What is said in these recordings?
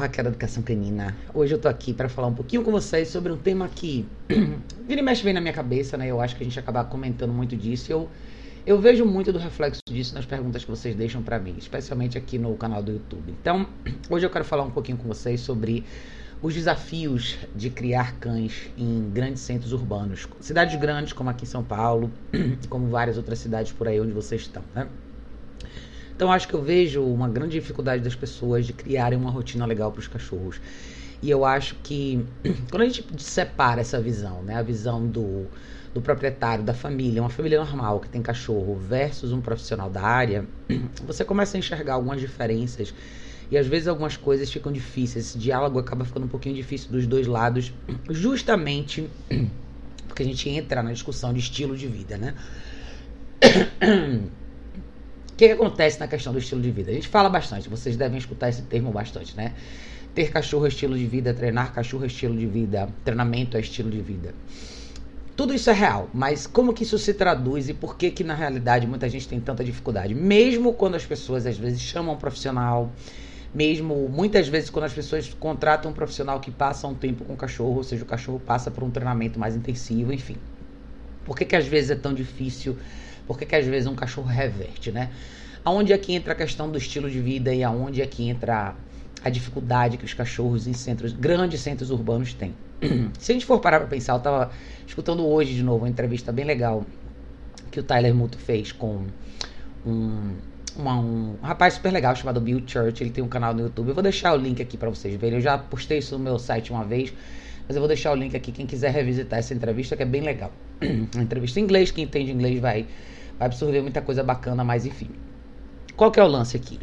Raquel da Educação Canina. Hoje eu tô aqui para falar um pouquinho com vocês sobre um tema que vira e mexe bem na minha cabeça, né? Eu acho que a gente acaba comentando muito disso. Eu, eu vejo muito do reflexo disso nas perguntas que vocês deixam para mim, especialmente aqui no canal do YouTube. Então, hoje eu quero falar um pouquinho com vocês sobre os desafios de criar cães em grandes centros urbanos, cidades grandes como aqui em São Paulo, como várias outras cidades por aí onde vocês estão, né? Então acho que eu vejo uma grande dificuldade das pessoas de criarem uma rotina legal para os cachorros. E eu acho que quando a gente separa essa visão, né, a visão do, do proprietário, da família, uma família normal que tem cachorro versus um profissional da área, você começa a enxergar algumas diferenças e às vezes algumas coisas ficam difíceis. Esse diálogo acaba ficando um pouquinho difícil dos dois lados, justamente porque a gente entra na discussão de estilo de vida, né? Que, que acontece na questão do estilo de vida? A gente fala bastante, vocês devem escutar esse termo bastante, né? Ter cachorro é estilo de vida, treinar cachorro é estilo de vida, treinamento é estilo de vida. Tudo isso é real, mas como que isso se traduz e por que que na realidade muita gente tem tanta dificuldade? Mesmo quando as pessoas às vezes chamam um profissional, mesmo muitas vezes quando as pessoas contratam um profissional que passa um tempo com o cachorro, ou seja, o cachorro passa por um treinamento mais intensivo, enfim. Por que que às vezes é tão difícil por que, que às vezes um cachorro reverte, né? Aonde é que entra a questão do estilo de vida e aonde é que entra a dificuldade que os cachorros em centros, grandes centros urbanos têm. Se a gente for parar para pensar, eu estava escutando hoje de novo uma entrevista bem legal que o Tyler Muto fez com um, uma, um rapaz super legal chamado Bill Church. Ele tem um canal no YouTube. Eu vou deixar o link aqui para vocês verem. Eu já postei isso no meu site uma vez, mas eu vou deixar o link aqui. Quem quiser revisitar essa entrevista, que é bem legal. uma entrevista em inglês. Quem entende inglês vai vai absorver muita coisa bacana, mas enfim. Qual que é o lance aqui?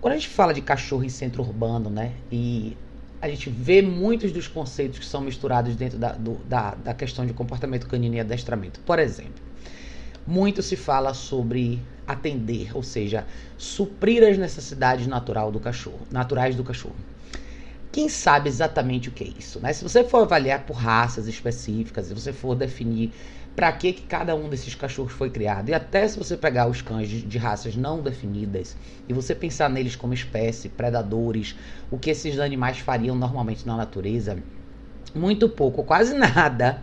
Quando a gente fala de cachorro em centro urbano, né? E a gente vê muitos dos conceitos que são misturados dentro da, do, da, da questão de comportamento canino e adestramento. Por exemplo, muito se fala sobre atender, ou seja, suprir as necessidades natural do cachorro, naturais do cachorro. Quem sabe exatamente o que é isso, né? Se você for avaliar por raças específicas, se você for definir para que, que cada um desses cachorros foi criado. E até se você pegar os cães de, de, raças não definidas e você pensar neles como espécie, predadores, o que esses animais fariam normalmente na natureza, muito pouco, quase nada,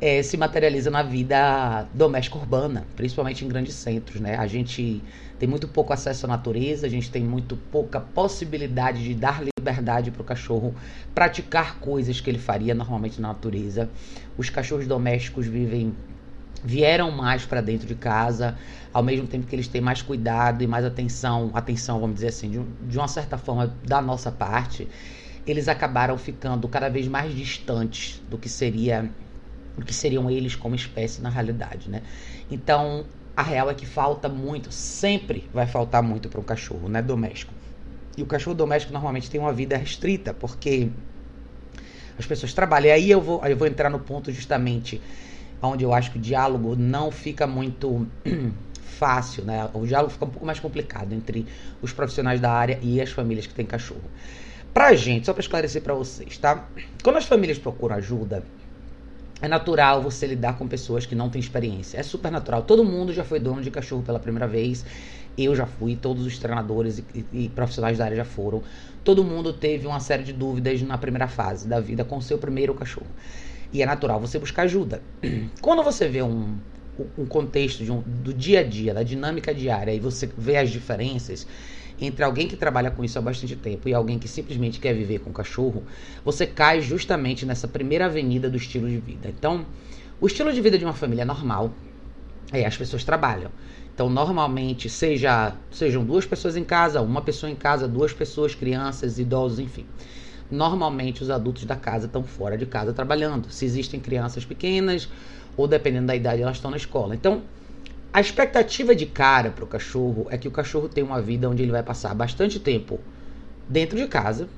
é, se materializa na vida doméstica urbana, principalmente em grandes centros. Né? A gente tem muito pouco acesso à natureza, a gente tem muito pouca possibilidade de dar liberdade para o cachorro praticar coisas que ele faria normalmente na natureza. Os cachorros domésticos vivem vieram mais para dentro de casa, ao mesmo tempo que eles têm mais cuidado e mais atenção, atenção, vamos dizer assim, de, de uma certa forma da nossa parte, eles acabaram ficando cada vez mais distantes do que seria do que seriam eles como espécie na realidade, né? Então, a real é que falta muito, sempre vai faltar muito para um cachorro, né, doméstico. E o cachorro doméstico normalmente tem uma vida restrita, porque as pessoas trabalham. E aí eu vou, eu vou entrar no ponto justamente onde eu acho que o diálogo não fica muito fácil, né? O diálogo fica um pouco mais complicado entre os profissionais da área e as famílias que têm cachorro. Pra gente, só para esclarecer para vocês, tá? Quando as famílias procuram ajuda, é natural você lidar com pessoas que não têm experiência. É super natural. Todo mundo já foi dono de cachorro pela primeira vez. Eu já fui, todos os treinadores e, e, profissionais da área já foram. Todo mundo teve uma série de dúvidas na primeira fase da vida com seu primeiro cachorro. E é natural você buscar ajuda. Quando você vê um, um contexto um, do dia a dia, da dinâmica diária, e você vê as diferenças entre alguém que trabalha com isso há bastante tempo e alguém que simplesmente quer viver com cachorro, você cai justamente nessa primeira avenida do estilo de vida. Então, o estilo de vida de uma família normal é as pessoas trabalham. Então, normalmente, seja, sejam duas pessoas em casa, uma pessoa em casa, duas pessoas, crianças, idosos, enfim. Normalmente, os adultos da casa estão fora de casa trabalhando. Se existem crianças pequenas, ou dependendo da idade, elas estão na escola. Então, a expectativa de cara para o cachorro é que o cachorro tenha uma vida onde ele vai passar bastante tempo dentro de casa,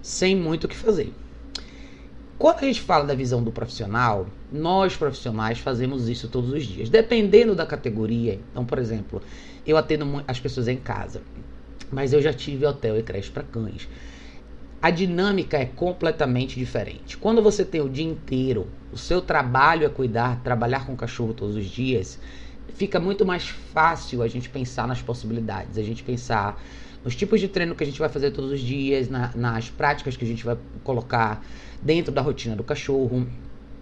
sem muito o que fazer. Quando a gente fala da visão do profissional, nós profissionais fazemos isso todos os dias, dependendo da categoria. Então, por exemplo, eu atendo as pessoas em casa, mas eu já tive hotel e creche para cães. A dinâmica é completamente diferente. Quando você tem o dia inteiro, o seu trabalho é cuidar, trabalhar com o cachorro todos os dias, fica muito mais fácil a gente pensar nas possibilidades, a gente pensar nos tipos de treino que a gente vai fazer todos os dias, na, nas práticas que a gente vai colocar dentro da rotina do cachorro,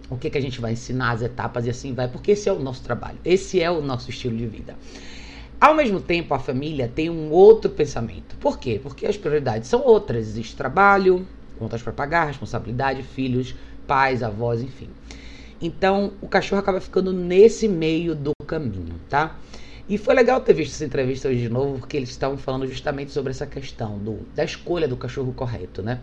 o que, que a gente vai ensinar, as etapas e assim vai, porque esse é o nosso trabalho, esse é o nosso estilo de vida. Ao mesmo tempo, a família tem um outro pensamento. Por quê? Porque as prioridades são outras. Existe trabalho, contas para pagar, responsabilidade, filhos, pais, avós, enfim. Então, o cachorro acaba ficando nesse meio do caminho, tá? E foi legal ter visto essa entrevista hoje de novo, porque eles estavam falando justamente sobre essa questão do, da escolha do cachorro correto, né?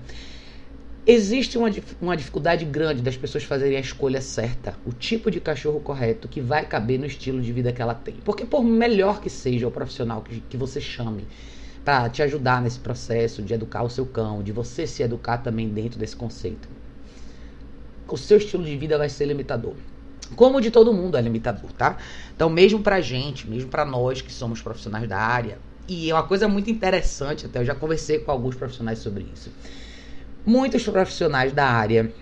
Existe uma, uma dificuldade grande das pessoas fazerem a escolha certa, o tipo de cachorro correto que vai caber no estilo de vida que ela tem. Porque, por melhor que seja o profissional que, que você chame para te ajudar nesse processo de educar o seu cão, de você se educar também dentro desse conceito, o seu estilo de vida vai ser limitador. Como de todo mundo é limitador, tá? Então, mesmo pra gente, mesmo pra nós que somos profissionais da área, e é uma coisa muito interessante, até eu já conversei com alguns profissionais sobre isso. Muitos profissionais da área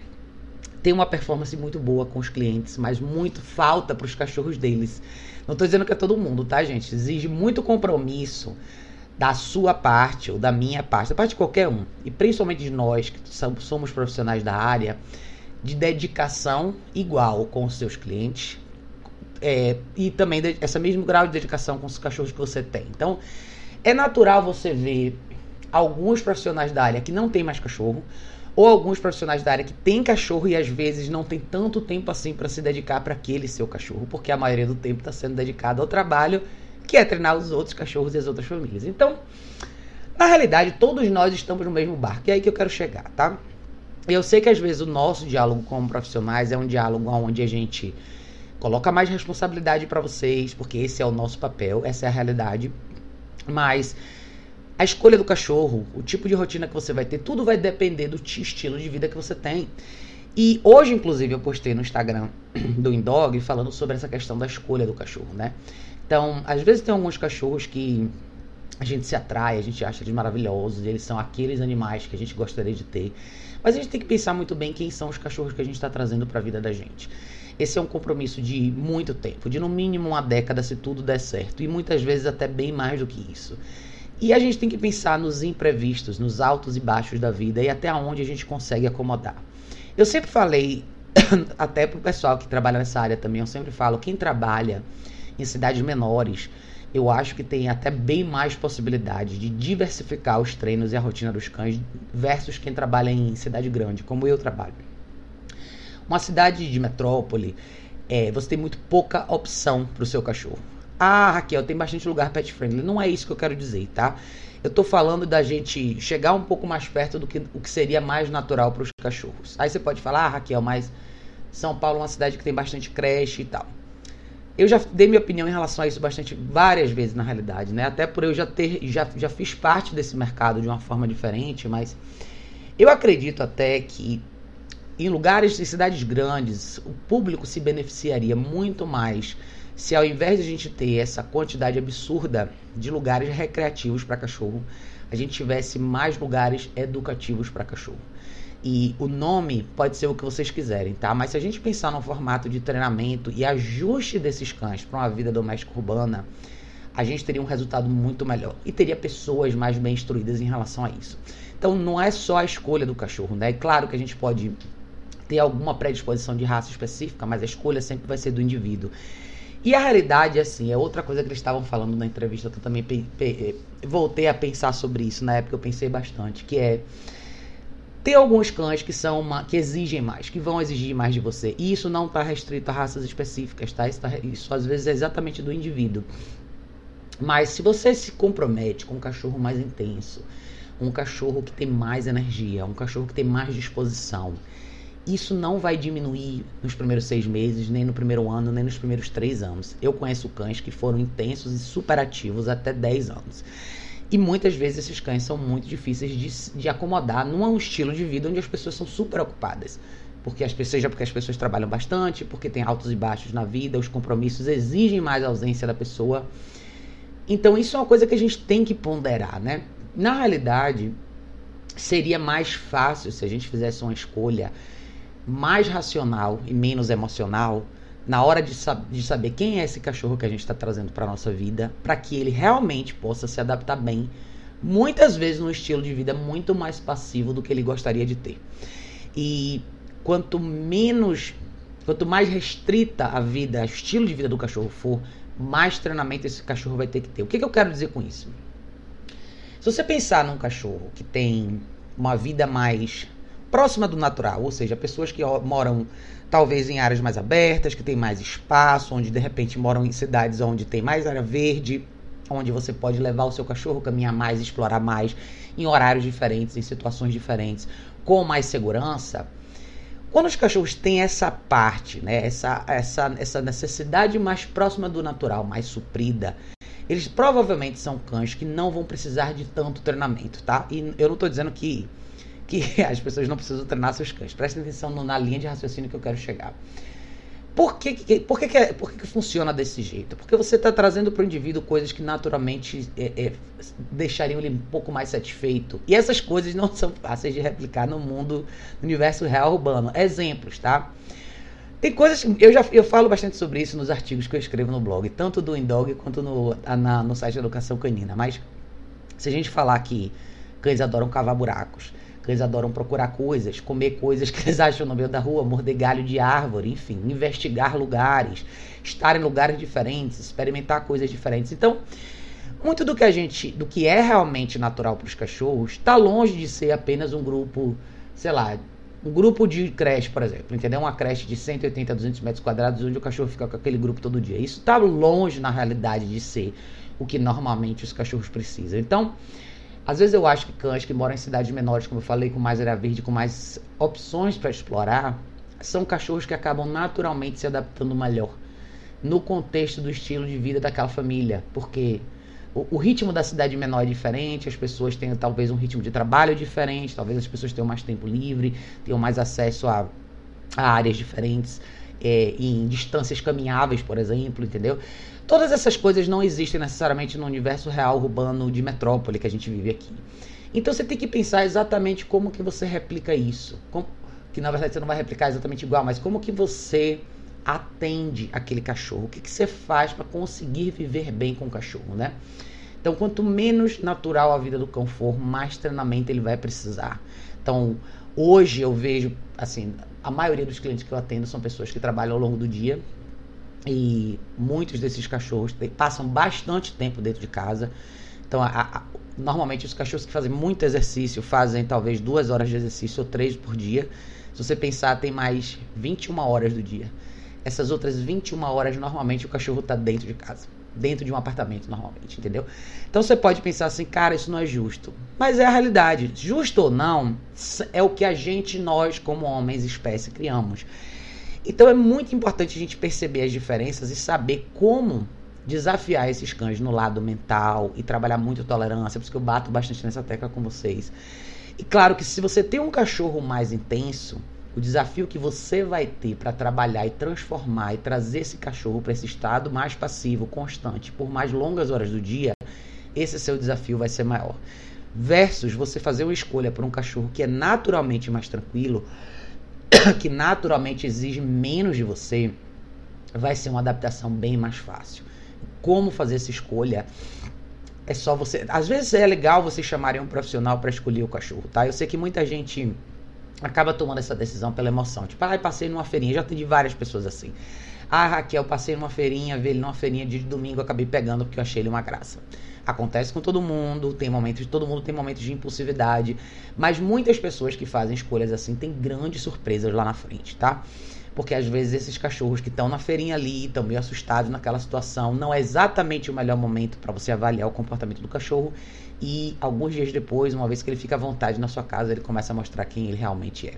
têm uma performance muito boa com os clientes, mas muito falta para os cachorros deles. Não estou dizendo que é todo mundo, tá, gente? Exige muito compromisso da sua parte ou da minha parte, da parte de qualquer um, e principalmente de nós que somos profissionais da área de dedicação igual com os seus clientes é, e também de, essa mesmo grau de dedicação com os cachorros que você tem. Então, é natural você ver alguns profissionais da área que não tem mais cachorro ou alguns profissionais da área que tem cachorro e às vezes não tem tanto tempo assim para se dedicar para aquele seu cachorro, porque a maioria do tempo está sendo dedicado ao trabalho, que é treinar os outros cachorros e as outras famílias. Então, na realidade, todos nós estamos no mesmo barco. E é aí que eu quero chegar, tá? Eu sei que às vezes o nosso diálogo como profissionais é um diálogo onde a gente coloca mais responsabilidade para vocês, porque esse é o nosso papel, essa é a realidade. Mas a escolha do cachorro, o tipo de rotina que você vai ter, tudo vai depender do estilo de vida que você tem. E hoje, inclusive, eu postei no Instagram do Indog falando sobre essa questão da escolha do cachorro, né? Então, às vezes tem alguns cachorros que a gente se atrai, a gente acha eles maravilhosos, eles são aqueles animais que a gente gostaria de ter. Mas a gente tem que pensar muito bem quem são os cachorros que a gente está trazendo para a vida da gente. Esse é um compromisso de muito tempo, de no mínimo uma década se tudo der certo, e muitas vezes até bem mais do que isso. E a gente tem que pensar nos imprevistos, nos altos e baixos da vida e até onde a gente consegue acomodar. Eu sempre falei, até pro pessoal que trabalha nessa área também, eu sempre falo, quem trabalha em cidades menores, eu acho que tem até bem mais possibilidade de diversificar os treinos e a rotina dos cães versus quem trabalha em cidade grande, como eu trabalho. Uma cidade de metrópole, é, você tem muito pouca opção para o seu cachorro. Ah, Raquel, tem bastante lugar pet friendly. Não é isso que eu quero dizer, tá? Eu tô falando da gente chegar um pouco mais perto do que o que seria mais natural para os cachorros. Aí você pode falar, ah, Raquel, mas São Paulo é uma cidade que tem bastante creche e tal. Eu já dei minha opinião em relação a isso bastante várias vezes na realidade, né? Até por eu já ter já, já fiz parte desse mercado de uma forma diferente, mas eu acredito até que em lugares, em cidades grandes, o público se beneficiaria muito mais se ao invés de a gente ter essa quantidade absurda de lugares recreativos para cachorro, a gente tivesse mais lugares educativos para cachorro. E o nome pode ser o que vocês quiserem, tá? Mas se a gente pensar no formato de treinamento e ajuste desses cães para uma vida doméstica urbana, a gente teria um resultado muito melhor e teria pessoas mais bem instruídas em relação a isso. Então não é só a escolha do cachorro, né? É claro que a gente pode ter alguma predisposição de raça específica, mas a escolha sempre vai ser do indivíduo. E a realidade, assim, é outra coisa que eles estavam falando na entrevista, que eu também voltei a pensar sobre isso, na época eu pensei bastante, que é tem alguns cães que são uma, que exigem mais, que vão exigir mais de você. E isso não está restrito a raças específicas, tá? Isso, tá? isso às vezes é exatamente do indivíduo. Mas se você se compromete com um cachorro mais intenso, um cachorro que tem mais energia, um cachorro que tem mais disposição, isso não vai diminuir nos primeiros seis meses, nem no primeiro ano, nem nos primeiros três anos. Eu conheço cães que foram intensos e superativos até 10 anos. E muitas vezes esses cães são muito difíceis de, de acomodar num estilo de vida onde as pessoas são super ocupadas. Porque as pessoas, seja porque as pessoas trabalham bastante, porque tem altos e baixos na vida, os compromissos exigem mais ausência da pessoa. Então isso é uma coisa que a gente tem que ponderar, né? Na realidade, seria mais fácil se a gente fizesse uma escolha mais racional e menos emocional na hora de, sab de saber quem é esse cachorro que a gente está trazendo para nossa vida, para que ele realmente possa se adaptar bem muitas vezes num estilo de vida muito mais passivo do que ele gostaria de ter. E quanto menos, quanto mais restrita a vida, o estilo de vida do cachorro for, mais treinamento esse cachorro vai ter que ter. O que, que eu quero dizer com isso? Se você pensar num cachorro que tem uma vida mais próxima do natural, ou seja, pessoas que moram talvez em áreas mais abertas, que tem mais espaço, onde de repente moram em cidades onde tem mais área verde, onde você pode levar o seu cachorro, caminhar mais, explorar mais, em horários diferentes, em situações diferentes, com mais segurança. Quando os cachorros têm essa parte, né, essa, essa, essa necessidade mais próxima do natural, mais suprida, eles provavelmente são cães que não vão precisar de tanto treinamento, tá? E eu não estou dizendo que, que as pessoas não precisam treinar seus cães. Prestem atenção na linha de raciocínio que eu quero chegar. Por que, que, por que, que, é, por que, que funciona desse jeito? Porque você está trazendo para o indivíduo coisas que naturalmente é, é, deixariam ele um pouco mais satisfeito. E essas coisas não são fáceis de replicar no mundo, no universo real urbano. Exemplos, tá? Tem coisas. Eu já eu falo bastante sobre isso nos artigos que eu escrevo no blog, tanto do Indog quanto no, na, no site de Educação Canina. Mas se a gente falar que cães adoram cavar buracos, eles adoram procurar coisas, comer coisas que eles acham no meio da rua, morder galho de árvore, enfim, investigar lugares, estar em lugares diferentes, experimentar coisas diferentes. Então, muito do que a gente, do que é realmente natural para os cachorros, está longe de ser apenas um grupo, sei lá, um grupo de creche, por exemplo, entendeu? Uma creche de 180, 200 metros quadrados, onde o cachorro fica com aquele grupo todo dia. Isso está longe, na realidade, de ser o que normalmente os cachorros precisam. Então, às vezes eu acho que cães que moram em cidades menores, como eu falei, com mais área verde, com mais opções para explorar, são cachorros que acabam naturalmente se adaptando melhor no contexto do estilo de vida daquela família, porque o, o, ritmo da cidade menor é diferente, as pessoas têm talvez um ritmo de trabalho diferente, talvez as pessoas tenham mais tempo livre, tenham mais acesso a, a áreas diferentes, é, em distâncias caminháveis, por exemplo, entendeu? Todas essas coisas não existem necessariamente no universo real urbano de metrópole que a gente vive aqui. Então você tem que pensar exatamente como que você replica isso. Como, que na verdade você não vai replicar exatamente igual, mas como que você atende aquele cachorro? O que, que você faz para conseguir viver bem com o cachorro, né? Então, quanto menos natural a vida do cão for, mais treinamento ele vai precisar. Então, hoje eu vejo, assim, a maioria dos clientes que eu atendo são pessoas que trabalham ao longo do dia, e muitos desses cachorros passam bastante tempo dentro de casa. Então, a, a, normalmente os cachorros que fazem muito exercício fazem talvez duas horas de exercício ou três por dia. Se você pensar, tem mais 21 horas do dia. Essas outras 21 horas, normalmente o cachorro está dentro de casa. Dentro de um apartamento, normalmente, entendeu? Então você pode pensar assim, cara, isso não é justo. Mas é a realidade. Justo ou não, é o que a gente, nós, como homens, espécie, criamos. Então é muito importante a gente perceber as diferenças e saber como desafiar esses cães no lado mental e trabalhar muito tolerância, por isso que eu bato bastante nessa tecla com vocês. E claro que se você tem um cachorro mais intenso, o desafio que você vai ter para trabalhar e transformar e trazer esse cachorro para esse estado mais passivo, constante, por mais longas horas do dia, esse seu desafio vai ser maior. Versus você fazer uma escolha por um cachorro que é naturalmente mais tranquilo, que naturalmente exige menos de você, vai ser uma adaptação bem mais fácil. Como fazer essa escolha? É só você. Às vezes é legal você chamarem um profissional para escolher o cachorro, tá? Eu sei que muita gente acaba tomando essa decisão pela emoção. Tipo, ah, passei numa feirinha. Já atendi várias pessoas assim. Ah, Raquel, passei numa feirinha, vi ele numa feirinha de domingo, acabei pegando porque eu achei ele uma graça. Acontece com todo mundo, tem momentos, todo mundo tem momentos de impulsividade, mas muitas pessoas que fazem escolhas assim têm grandes surpresas lá na frente, tá? Porque às vezes esses cachorros que estão na feirinha ali, estão meio assustados naquela situação, não é exatamente o melhor momento para você avaliar o comportamento do cachorro. E alguns dias depois, uma vez que ele fica à vontade na sua casa, ele começa a mostrar quem ele realmente é.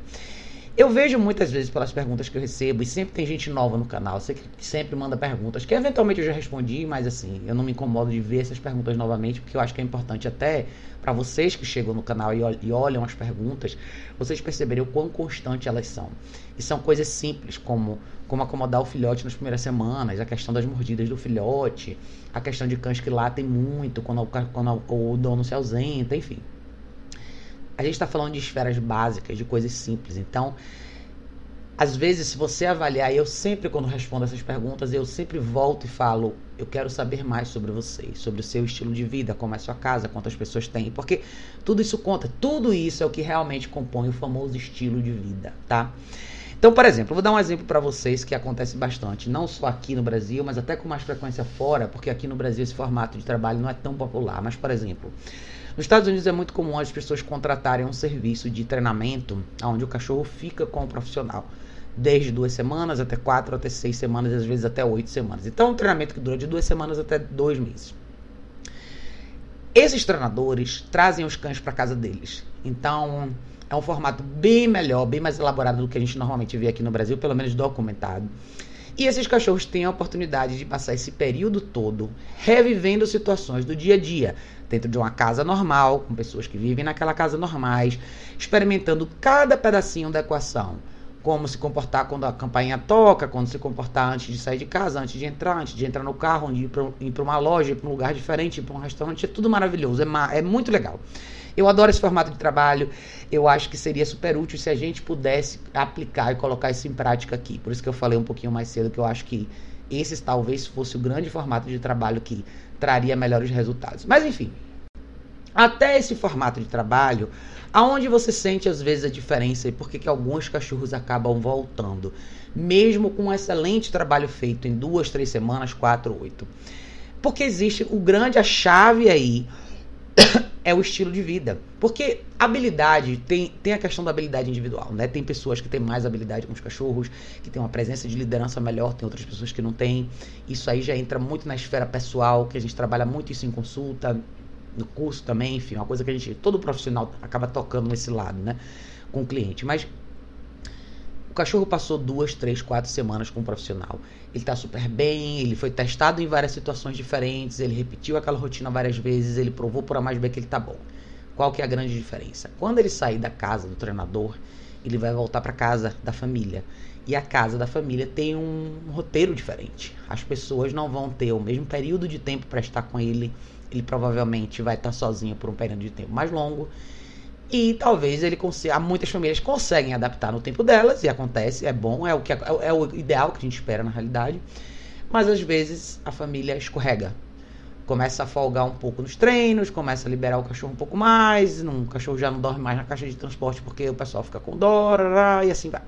Eu vejo muitas vezes pelas perguntas que eu recebo, e sempre tem gente nova no canal, que sempre manda perguntas, que eventualmente eu já respondi, mas assim, eu não me incomodo de ver essas perguntas novamente, porque eu acho que é importante até para vocês que chegam no canal e olham as perguntas, vocês perceberem o quão constante elas são. E são coisas simples, como, como acomodar o filhote nas primeiras semanas, a questão das mordidas do filhote, a questão de cães que latem muito quando, quando o dono se ausenta, enfim a gente está falando de esferas básicas, de coisas simples. Então, às vezes, se você avaliar, eu sempre, quando respondo essas perguntas, eu sempre volto e falo: eu quero saber mais sobre vocês, sobre o seu estilo de vida, como é a sua casa, quantas pessoas tem, porque tudo isso conta, tudo isso é o que realmente compõe o famoso estilo de vida, tá? Então, por exemplo, vou dar um exemplo para vocês que acontece bastante, não só aqui no Brasil, mas até com mais frequência fora, porque aqui no Brasil esse formato de trabalho não é tão popular. Mas, por exemplo, nos Estados Unidos é muito comum as pessoas contratarem um serviço de treinamento onde o cachorro fica com o profissional desde duas semanas até quatro, até seis semanas, às vezes até oito semanas. Então, um treinamento que dura de duas semanas até dois meses. Esses treinadores trazem os cães para casa deles. Então, é um formato bem melhor, bem mais elaborado do que a gente normalmente vê aqui no Brasil, pelo menos documentado. E esses cachorros têm a oportunidade de passar esse período todo revivendo situações do dia a dia, dentro de uma casa normal, com pessoas que vivem naquela casa normais, experimentando cada pedacinho da equação como se comportar quando a campainha toca, quando se comportar antes de sair de casa, antes de entrar, antes de entrar no carro, ir para uma loja, ir para um lugar diferente, ir para um restaurante, é tudo maravilhoso, é, é muito legal. Eu adoro esse formato de trabalho, eu acho que seria super útil se a gente pudesse aplicar e colocar isso em prática aqui. Por isso que eu falei um pouquinho mais cedo que eu acho que esse talvez fosse o grande formato de trabalho que traria melhores resultados. Mas enfim, até esse formato de trabalho, aonde você sente às vezes a diferença e por que alguns cachorros acabam voltando, mesmo com um excelente trabalho feito em duas, três semanas, quatro, oito. Porque existe o grande a chave aí é o estilo de vida. Porque habilidade, tem, tem a questão da habilidade individual, né? Tem pessoas que têm mais habilidade com os cachorros, que têm uma presença de liderança melhor, tem outras pessoas que não têm. Isso aí já entra muito na esfera pessoal, que a gente trabalha muito isso em consulta, no curso também, enfim, uma coisa que a gente, todo profissional acaba tocando nesse lado, né, com o cliente. Mas o cachorro passou duas, três, quatro semanas com o profissional. Ele está super bem, ele foi testado em várias situações diferentes, ele repetiu aquela rotina várias vezes, ele provou por A mais B que ele está bom. Qual que é a grande diferença? Quando ele sair da casa do treinador, ele vai voltar para casa da família. E a casa da família tem um roteiro diferente. As pessoas não vão ter o mesmo período de tempo para estar com ele ele provavelmente vai estar sozinho por um período de tempo mais longo. E talvez ele consiga. Muitas famílias conseguem adaptar no tempo delas, e acontece, é bom, é o, que, é, é o ideal que a gente espera na realidade. Mas às vezes a família escorrega. Começa a folgar um pouco nos treinos, começa a liberar o cachorro um pouco mais. Não, o cachorro já não dorme mais na caixa de transporte porque o pessoal fica com dó, e assim vai.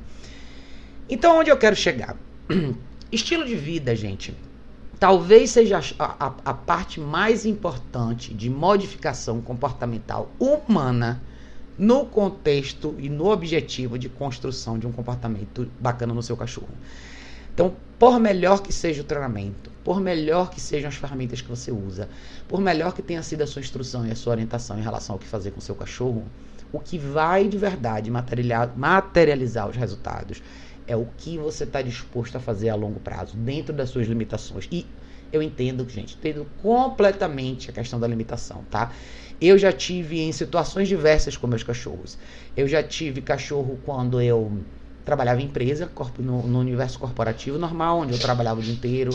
Então, onde eu quero chegar? Estilo de vida, gente talvez seja a, a, a, parte mais importante de modificação comportamental humana no contexto e no objetivo de construção de um comportamento bacana no seu cachorro. Então, por melhor que seja o treinamento, por melhor que sejam as ferramentas que você usa, por melhor que tenha sido a sua instrução e a sua orientação em relação ao que fazer com o seu cachorro, o que vai de verdade materializar os resultados é o que você está disposto a fazer a longo prazo, dentro das suas limitações. E eu entendo, gente, entendo completamente a questão da limitação, tá? Eu já tive em situações diversas com meus cachorros. Eu já tive cachorro quando eu trabalhava em empresa, no, no, universo corporativo normal, onde eu trabalhava o dia inteiro.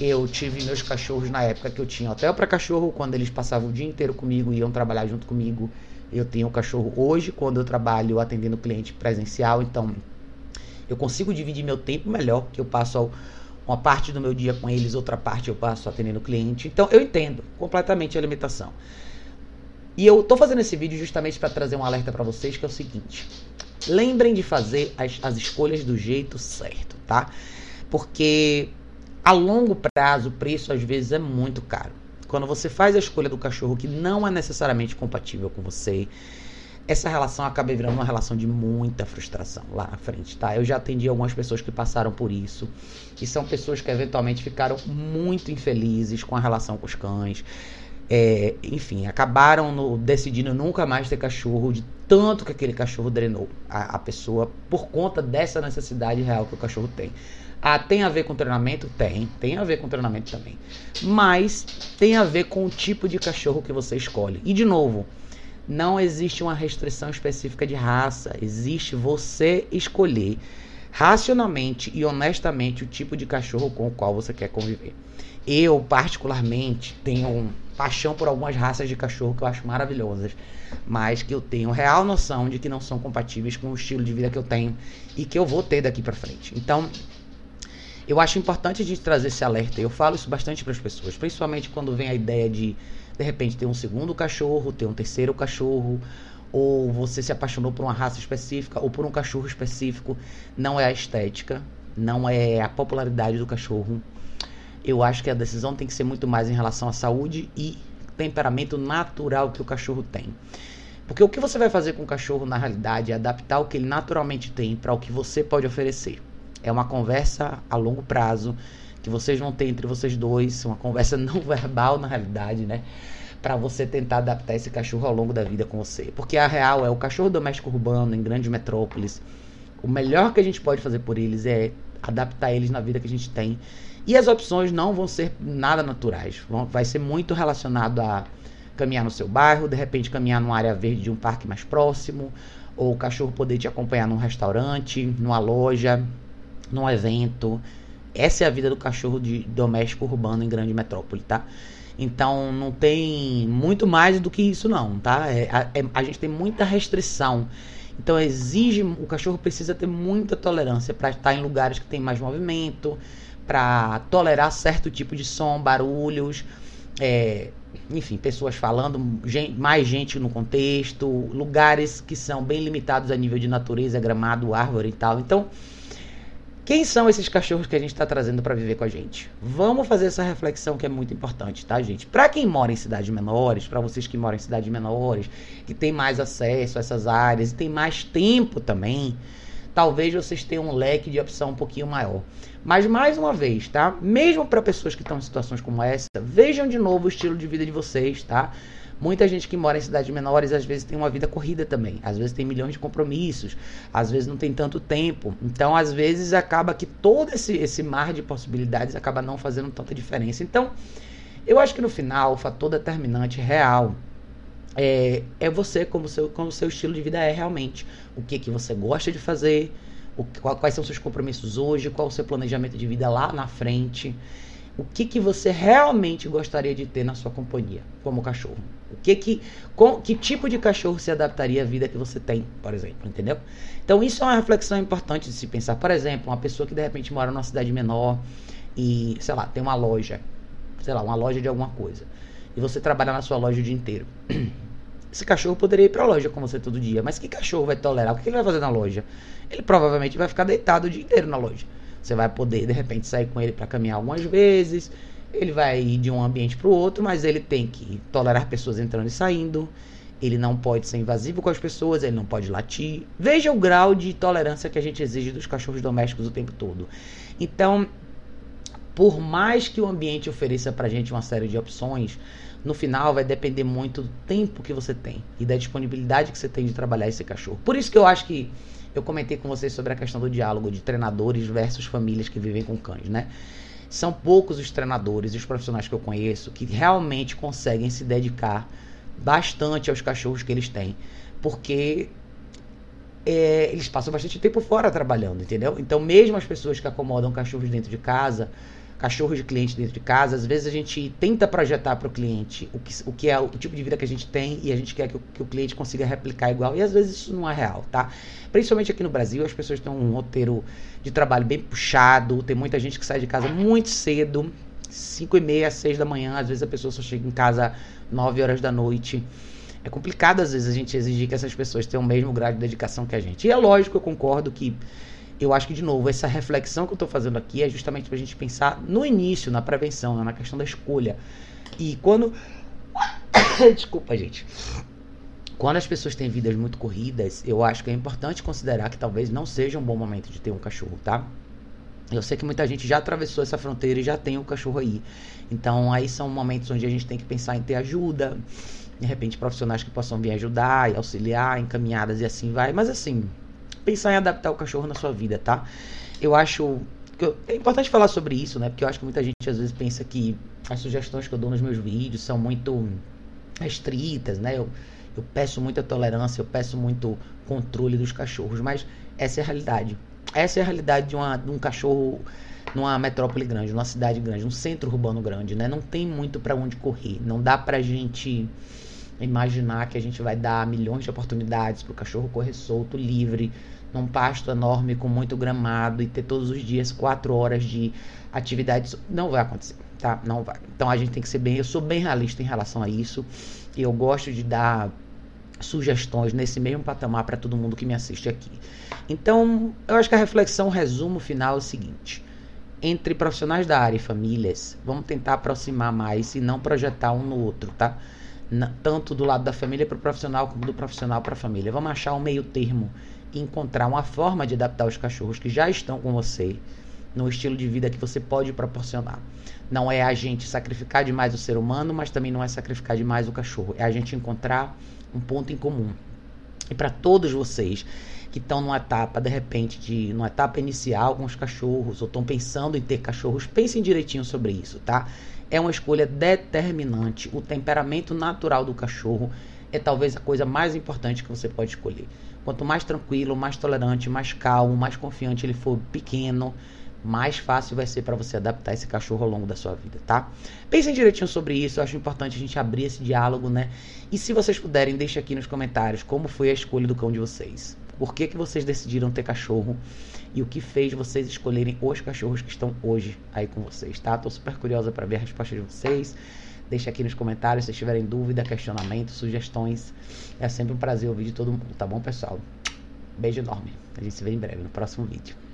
Eu tive meus cachorros na época que eu tinha hotel para cachorro, quando eles passavam o dia inteiro comigo e iam trabalhar junto comigo. Eu tenho o cachorro hoje, quando eu trabalho atendendo cliente presencial, então eu consigo dividir meu tempo melhor, que eu passo uma parte do meu dia com eles, outra parte eu passo atendendo o cliente. Então eu entendo completamente a limitação. E eu tô fazendo esse vídeo justamente para trazer um alerta para vocês, que é o seguinte: lembrem de fazer as, as escolhas do jeito certo, tá? Porque a longo prazo o preço às vezes é muito caro. Quando você faz a escolha do cachorro que não é necessariamente compatível com você, essa relação acaba virando uma relação de muita frustração lá na frente, tá? Eu já atendi algumas pessoas que passaram por isso, que são pessoas que eventualmente ficaram muito infelizes com a relação com os cães. É, enfim, acabaram no, decidindo nunca mais ter cachorro, de tanto que aquele cachorro drenou a, a pessoa por conta dessa necessidade real que o cachorro tem. Ah, tem a ver com treinamento? Tem, tem a ver com treinamento também. Mas tem a ver com o tipo de cachorro que você escolhe. E de novo, não existe uma restrição específica de raça, existe você escolher racionalmente e honestamente o tipo de cachorro com o qual você quer conviver. Eu, particularmente, tenho paixão por algumas raças de cachorro que eu acho maravilhosas, mas que eu tenho real noção de que não são compatíveis com o estilo de vida que eu tenho e que eu vou ter daqui para frente. Então, eu acho importante a gente trazer esse alerta. Eu falo isso bastante para as pessoas, principalmente quando vem a ideia de de repente ter um segundo cachorro, ter um terceiro cachorro, ou você se apaixonou por uma raça específica ou por um cachorro específico, não é a estética, não é a popularidade do cachorro. Eu acho que a decisão tem que ser muito mais em relação à saúde e temperamento natural que o cachorro tem. Porque o que você vai fazer com o cachorro na realidade é adaptar o que ele naturalmente tem para o que você pode oferecer. É uma conversa a longo prazo que vocês vão ter entre vocês dois, uma conversa não verbal na realidade, né? Para você tentar adaptar esse cachorro ao longo da vida com você. Porque a real é o cachorro doméstico urbano em grandes metrópoles. O melhor que a gente pode fazer por eles é adaptar eles na vida que a gente tem. E as opções não vão ser nada naturais. Vão, vai ser muito relacionado a caminhar no seu bairro, de repente caminhar numa área verde de um parque mais próximo, ou o cachorro poder te acompanhar num restaurante, numa loja, num evento. Essa é a vida do cachorro de doméstico urbano em grande metrópole, tá? Então não tem muito mais do que isso não, tá? É, é, a gente tem muita restrição. Então exige, o cachorro precisa ter muita tolerância para estar em lugares que tem mais movimento, para tolerar certo tipo de som, barulhos, é, enfim, pessoas falando, gente, mais gente no contexto, lugares que são bem limitados a nível de natureza, gramado, árvore e tal. Então quem são esses cachorros que a gente está trazendo para viver com a gente? Vamos fazer essa reflexão que é muito importante, tá, gente? Para quem mora em cidades menores, para vocês que moram em cidades menores, que tem mais acesso a essas áreas e tem mais tempo também, talvez vocês tenham um leque de opção um pouquinho maior. Mas mais uma vez, tá? Mesmo para pessoas que estão em situações como essa, vejam de novo o estilo de vida de vocês, tá? Muita gente que mora em cidades menores às vezes tem uma vida corrida também. Às vezes tem milhões de compromissos, às vezes não tem tanto tempo. Então, às vezes acaba que todo esse, esse mar de possibilidades acaba não fazendo tanta diferença. Então, eu acho que no final, o fator determinante real é, é você como seu, como seu estilo de vida é realmente. O que que você gosta de fazer, o, quais são seus compromissos hoje, qual o seu planejamento de vida lá na frente o que, que você realmente gostaria de ter na sua companhia como cachorro. O que que, com, que tipo de cachorro se adaptaria à vida que você tem, por exemplo, entendeu? Então isso é uma reflexão importante de se pensar. Por exemplo, uma pessoa que de repente mora numa cidade menor e, sei lá, tem uma loja, sei lá, uma loja de alguma coisa, e você trabalha na sua loja o dia inteiro. Esse cachorro poderia ir para a loja com você todo dia, mas que cachorro vai tolerar? O que ele vai fazer na loja? Ele provavelmente vai ficar deitado o dia inteiro na loja. Você vai poder, de repente, sair com ele para caminhar algumas vezes. Ele vai ir de um ambiente para o outro, mas ele tem que tolerar pessoas entrando e saindo. Ele não pode ser invasivo com as pessoas, ele não pode latir. Veja o grau de tolerância que a gente exige dos cachorros domésticos o tempo todo. Então, por mais que o ambiente ofereça pra gente uma série de opções, no final vai depender muito do tempo que você tem e da disponibilidade que você tem de trabalhar esse cachorro. Por isso que eu acho que eu comentei com vocês sobre a questão do diálogo de treinadores versus famílias que vivem com cães, né? São poucos os treinadores e os profissionais que eu conheço que realmente conseguem se dedicar bastante aos cachorros que eles têm, porque é, eles passam bastante tempo fora trabalhando, entendeu? Então, mesmo as pessoas que acomodam cachorros dentro de casa, cachorro de cliente dentro de casa. Às vezes a gente tenta projetar para o cliente o que, o que é o tipo de vida que a gente tem e a gente quer que o, que o cliente consiga replicar igual. E às vezes isso não é real, tá? Principalmente aqui no Brasil, as pessoas têm um roteiro de trabalho bem puxado, tem muita gente que sai de casa muito cedo, 5 e meia, 6 da manhã, às vezes a pessoa só chega em casa 9 horas da noite. É complicado às vezes a gente exigir que essas pessoas tenham o mesmo grau de dedicação que a gente. E é lógico, eu concordo que eu acho que, de novo, essa reflexão que eu estou fazendo aqui é justamente para a gente pensar no início, na prevenção, né? na questão da escolha. E quando. Desculpa, gente. Quando as pessoas têm vidas muito corridas, eu acho que é importante considerar que talvez não seja um bom momento de ter um cachorro, tá? Eu sei que muita gente já atravessou essa fronteira e já tem o um cachorro aí. Então, aí são momentos onde a gente tem que pensar em ter ajuda, de repente profissionais que possam vir ajudar e auxiliar, encaminhadas e assim vai. Mas assim, pensar em adaptar o cachorro na sua vida, tá? Eu acho que é importante falar sobre isso, né? Porque eu acho que muita gente às vezes pensa que as sugestões que eu dou nos meus vídeos são muito restritas, né? Eu, eu peço muita tolerância, eu peço muito controle dos cachorros, mas essa é a realidade. Essa é a realidade de, uma, de um cachorro numa metrópole grande, numa cidade grande, num centro urbano grande, né? Não tem muito para onde correr. Não dá pra gente imaginar que a gente vai dar milhões de oportunidades para o cachorro correr solto, livre, num pasto enorme com muito gramado e ter todos os dias quatro horas de atividades. Não vai acontecer, tá? Não vai. Então a gente tem que ser bem. Eu sou bem realista em relação a isso. E eu gosto de dar sugestões nesse mesmo patamar para todo mundo que me assiste aqui. Então, eu acho que a reflexão, o resumo final é o seguinte: entre profissionais da área e famílias, vamos tentar aproximar mais e não projetar um no outro, tá? Tanto do lado da família para o profissional como do profissional para a família. Vamos achar um meio termo e encontrar uma forma de adaptar os cachorros que já estão com você no estilo de vida que você pode proporcionar. Não é a gente sacrificar demais o ser humano, mas também não é sacrificar demais o cachorro. É a gente encontrar um ponto em comum. E para todos vocês que estão numa etapa, de repente, de numa etapa inicial com os cachorros, ou estão pensando em ter cachorros, pensem direitinho sobre isso, tá? É uma escolha determinante. O temperamento natural do cachorro é talvez a coisa mais importante que você pode escolher. Quanto mais tranquilo, mais tolerante, mais calmo, mais confiante ele for pequeno, mais fácil vai ser para você adaptar esse cachorro ao longo da sua vida, tá? Pensem direitinho sobre isso, eu acho importante a gente abrir esse diálogo, né? E se vocês puderem, deixe aqui nos comentários como foi a escolha do cão de vocês. Por que, que vocês decidiram ter cachorro e o que fez vocês escolherem os cachorros que estão hoje aí com vocês, tá? Tô super curiosa para ver a resposta de vocês. Deixe aqui nos comentários se tiverem dúvida, questionamento, sugestões. É sempre um prazer ouvir de todo mundo, tá bom, pessoal? Beijo enorme. A gente se vê em breve no próximo vídeo.